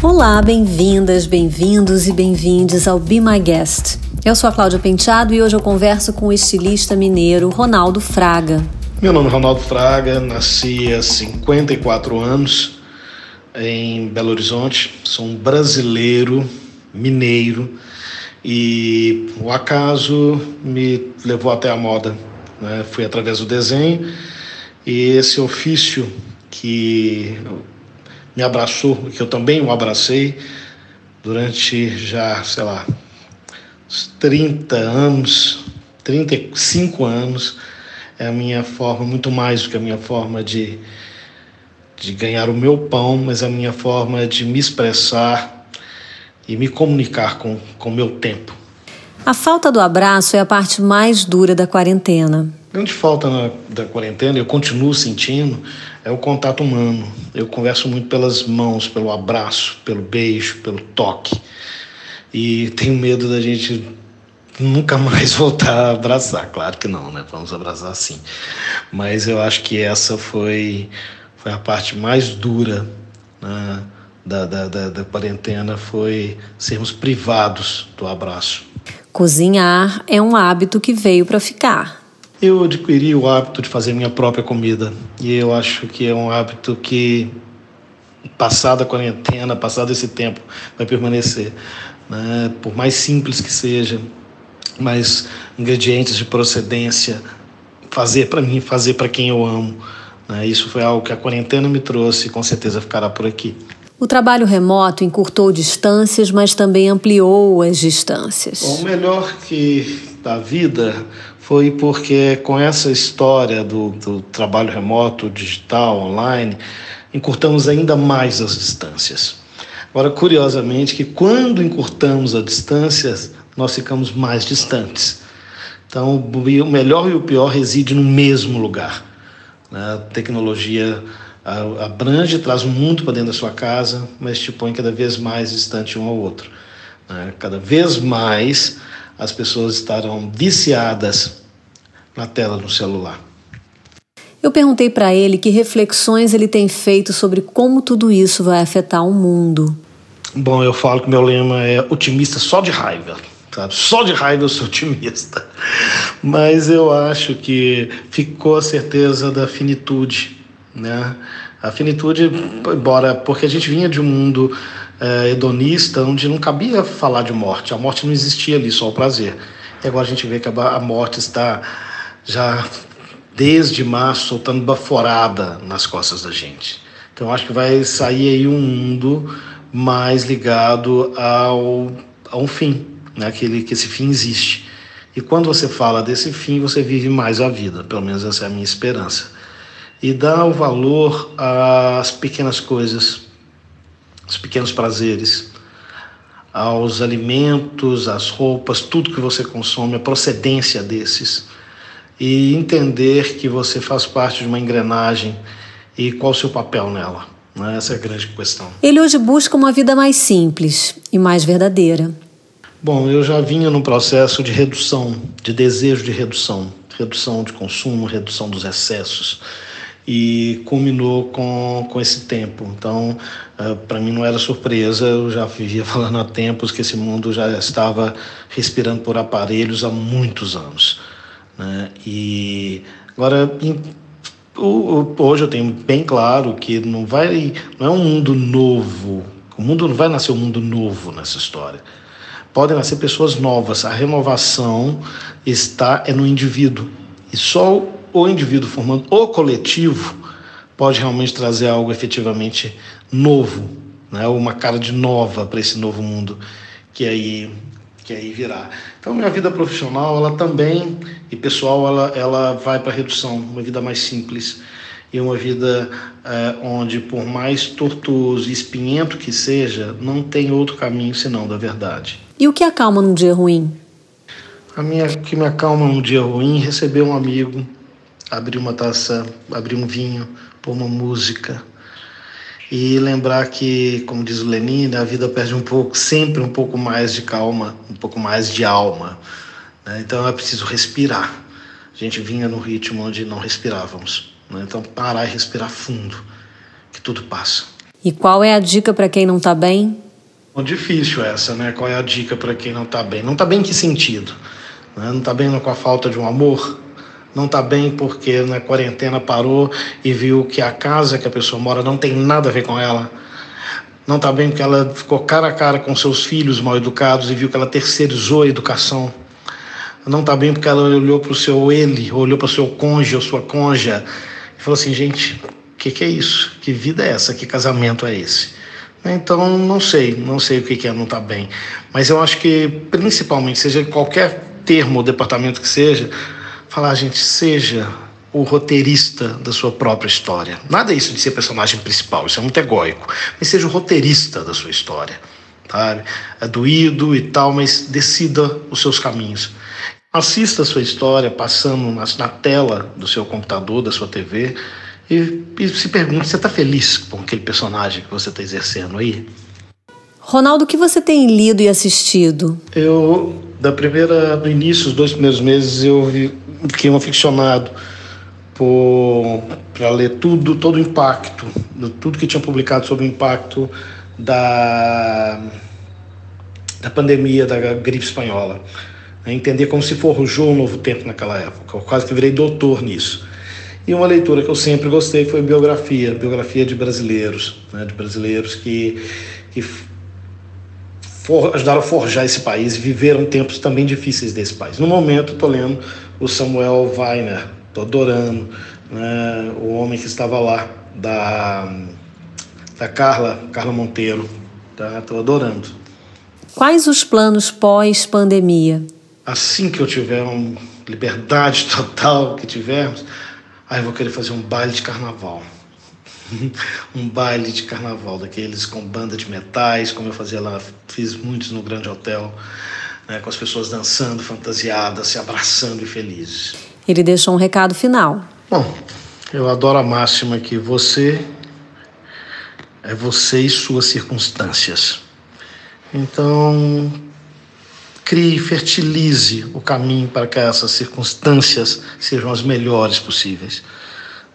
Olá, bem-vindas, bem-vindos e bem-vindes ao Be My Guest. Eu sou a Cláudia Penteado e hoje eu converso com o estilista mineiro Ronaldo Fraga. Meu nome é Ronaldo Fraga, nasci há 54 anos em Belo Horizonte. Sou um brasileiro mineiro e o acaso me levou até a moda. Né? Fui através do desenho e esse ofício que me abraçou, que eu também o abracei durante já, sei lá, uns 30 anos, 35 anos, é a minha forma, muito mais do que a minha forma de, de ganhar o meu pão, mas a minha forma de me expressar e me comunicar com o meu tempo. A falta do abraço é a parte mais dura da quarentena. Grande falta na, da quarentena, eu continuo sentindo, é o contato humano. Eu converso muito pelas mãos, pelo abraço, pelo beijo, pelo toque. E tenho medo da gente nunca mais voltar a abraçar. Claro que não, né? Vamos abraçar sim. Mas eu acho que essa foi, foi a parte mais dura né, da, da, da, da quarentena, foi sermos privados do abraço. Cozinhar é um hábito que veio para ficar. Eu adquiri o hábito de fazer minha própria comida e eu acho que é um hábito que, passada a quarentena, passado esse tempo, vai permanecer. Né? Por mais simples que seja, mais ingredientes de procedência, fazer para mim, fazer para quem eu amo. Né? Isso foi algo que a quarentena me trouxe e com certeza ficará por aqui. O trabalho remoto encurtou distâncias, mas também ampliou as distâncias. O melhor que da vida foi porque com essa história do, do trabalho remoto, digital, online, encurtamos ainda mais as distâncias. Agora, curiosamente, que quando encurtamos as distâncias, nós ficamos mais distantes. Então, o melhor e o pior reside no mesmo lugar. Né? A tecnologia abrange, traz o mundo para dentro da sua casa, mas te põe cada vez mais distante um ao outro. Né? Cada vez mais as pessoas estarão viciadas na tela do celular. Eu perguntei para ele que reflexões ele tem feito sobre como tudo isso vai afetar o mundo. Bom, eu falo que meu lema é otimista só de raiva. Sabe? Só de raiva eu sou otimista. Mas eu acho que ficou a certeza da finitude né? A finitude, embora porque a gente vinha de um mundo é, hedonista onde não cabia falar de morte, a morte não existia ali, só o prazer. E agora a gente vê que a morte está já desde março soltando baforada nas costas da gente. Então acho que vai sair aí um mundo mais ligado ao, a um fim, né? Aquele, que esse fim existe. E quando você fala desse fim, você vive mais a vida, pelo menos essa é a minha esperança e dá o valor às pequenas coisas, aos pequenos prazeres, aos alimentos, às roupas, tudo que você consome, a procedência desses. E entender que você faz parte de uma engrenagem e qual o seu papel nela. Né? Essa é a grande questão. Ele hoje busca uma vida mais simples e mais verdadeira. Bom, eu já vinha num processo de redução, de desejo de redução, redução de consumo, redução dos excessos e culminou com, com esse tempo. Então, uh, para mim não era surpresa, eu já vivia falando há tempos que esse mundo já estava respirando por aparelhos há muitos anos. Né? E agora, em, o, hoje eu tenho bem claro que não vai, não é um mundo novo. O mundo não vai nascer um mundo novo nessa história. Podem nascer pessoas novas. A renovação está é no indivíduo. E só o indivíduo formando o coletivo pode realmente trazer algo efetivamente novo, né? uma cara de nova para esse novo mundo que aí que aí virá. Então minha vida profissional ela também e pessoal ela ela vai para redução, uma vida mais simples e uma vida é, onde por mais tortuoso e espinhento que seja, não tem outro caminho senão da verdade. E o que acalma num dia ruim? A minha que me acalma num dia ruim, receber um amigo abrir uma taça, abrir um vinho, pôr uma música e lembrar que, como diz o Lenin, a vida perde um pouco, sempre um pouco mais de calma, um pouco mais de alma. Né? Então é preciso respirar. A gente vinha no ritmo onde não respirávamos. Né? Então parar e respirar fundo, que tudo passa. E qual é a dica para quem não está bem? Difícil essa, né? Qual é a dica para quem não está bem? Não está bem em que sentido? Né? Não está bem com a falta de um amor? Não está bem porque na quarentena parou e viu que a casa que a pessoa mora não tem nada a ver com ela? Não está bem porque ela ficou cara a cara com seus filhos mal educados e viu que ela terceirizou a educação? Não está bem porque ela olhou para o seu ele, olhou para o seu cônjuge ou sua conja e falou assim: gente, o que, que é isso? Que vida é essa? Que casamento é esse? Então, não sei, não sei o que é não estar tá bem. Mas eu acho que, principalmente, seja qualquer termo ou departamento que seja, falar, gente, seja o roteirista da sua própria história. Nada isso de ser personagem principal, isso é muito egóico. Mas seja o roteirista da sua história. Sabe? É doído e tal, mas decida os seus caminhos. Assista a sua história passando na, na tela do seu computador, da sua TV e, e se pergunte: você está feliz com aquele personagem que você está exercendo aí? Ronaldo, o que você tem lido e assistido? Eu, da primeira, do início, os dois primeiros meses, eu fiquei um aficionado para ler tudo, todo o impacto, tudo que tinha publicado sobre o impacto da, da pandemia da gripe espanhola. Entender como se forjou um novo tempo naquela época. Eu quase que virei doutor nisso. E uma leitura que eu sempre gostei foi biografia, biografia de brasileiros, né, de brasileiros que, que for, ajudaram a forjar esse país e viveram tempos também difíceis desse país. No momento, estou lendo o Samuel Weiner, estou adorando, né, o homem que estava lá, da, da Carla, Carla Monteiro, estou tá, adorando. Quais os planos pós-pandemia? Assim que eu tiver uma liberdade total que tivermos, Aí eu vou querer fazer um baile de carnaval. um baile de carnaval, daqueles com banda de metais, como eu fazia lá, fiz muitos no Grande Hotel, né, com as pessoas dançando, fantasiadas, se abraçando e felizes. Ele deixou um recado final. Bom, eu adoro a máxima que você é você e suas circunstâncias. Então, crie, fertilize o caminho para que essas circunstâncias sejam as melhores possíveis.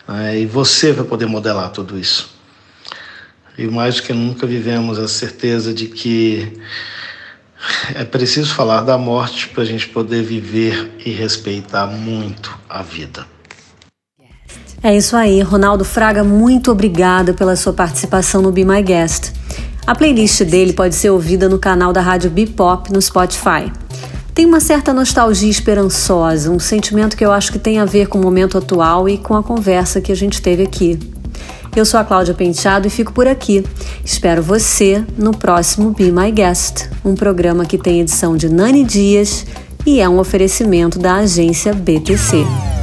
É, e você vai poder modelar tudo isso. E mais do que nunca vivemos a certeza de que é preciso falar da morte para a gente poder viver e respeitar muito a vida. É isso aí, Ronaldo Fraga, muito obrigada pela sua participação no Be My Guest. A playlist dele pode ser ouvida no canal da Rádio Bipop no Spotify. Tem uma certa nostalgia esperançosa, um sentimento que eu acho que tem a ver com o momento atual e com a conversa que a gente teve aqui. Eu sou a Cláudia Penteado e fico por aqui. Espero você no próximo Be My Guest, um programa que tem edição de Nani Dias e é um oferecimento da agência BTC.